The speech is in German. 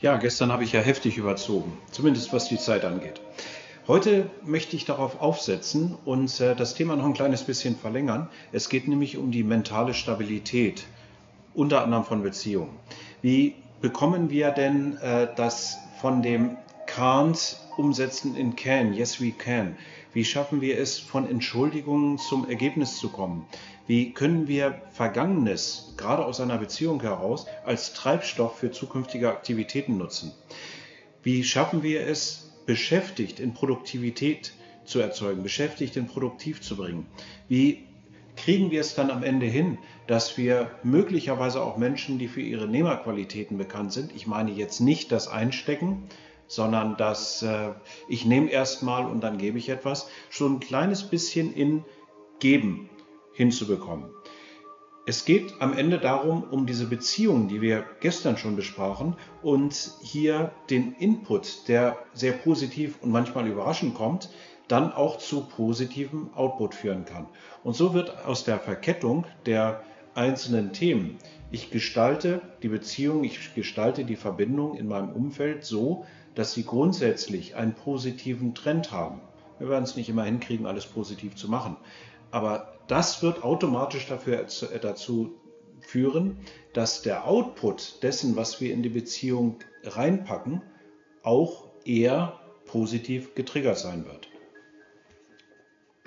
Ja, gestern habe ich ja heftig überzogen, zumindest was die Zeit angeht. Heute möchte ich darauf aufsetzen und äh, das Thema noch ein kleines bisschen verlängern. Es geht nämlich um die mentale Stabilität, unter anderem von Beziehungen. Wie bekommen wir denn äh, das von dem can't umsetzen in can? Yes, we can. Wie schaffen wir es, von Entschuldigungen zum Ergebnis zu kommen? Wie können wir Vergangenes, gerade aus einer Beziehung heraus, als Treibstoff für zukünftige Aktivitäten nutzen? Wie schaffen wir es, beschäftigt in Produktivität zu erzeugen, beschäftigt in produktiv zu bringen? Wie kriegen wir es dann am Ende hin, dass wir möglicherweise auch Menschen, die für ihre Nehmerqualitäten bekannt sind, ich meine jetzt nicht das Einstecken, sondern dass äh, ich nehme erstmal und dann gebe ich etwas, schon ein kleines bisschen in Geben hinzubekommen. Es geht am Ende darum, um diese Beziehungen, die wir gestern schon besprachen, und hier den Input, der sehr positiv und manchmal überraschend kommt, dann auch zu positivem Output führen kann. Und so wird aus der Verkettung der einzelnen Themen, ich gestalte die Beziehung, ich gestalte die Verbindung in meinem Umfeld so, dass sie grundsätzlich einen positiven Trend haben. Wir werden es nicht immer hinkriegen, alles positiv zu machen. Aber das wird automatisch dafür, äh, dazu führen, dass der Output dessen, was wir in die Beziehung reinpacken, auch eher positiv getriggert sein wird.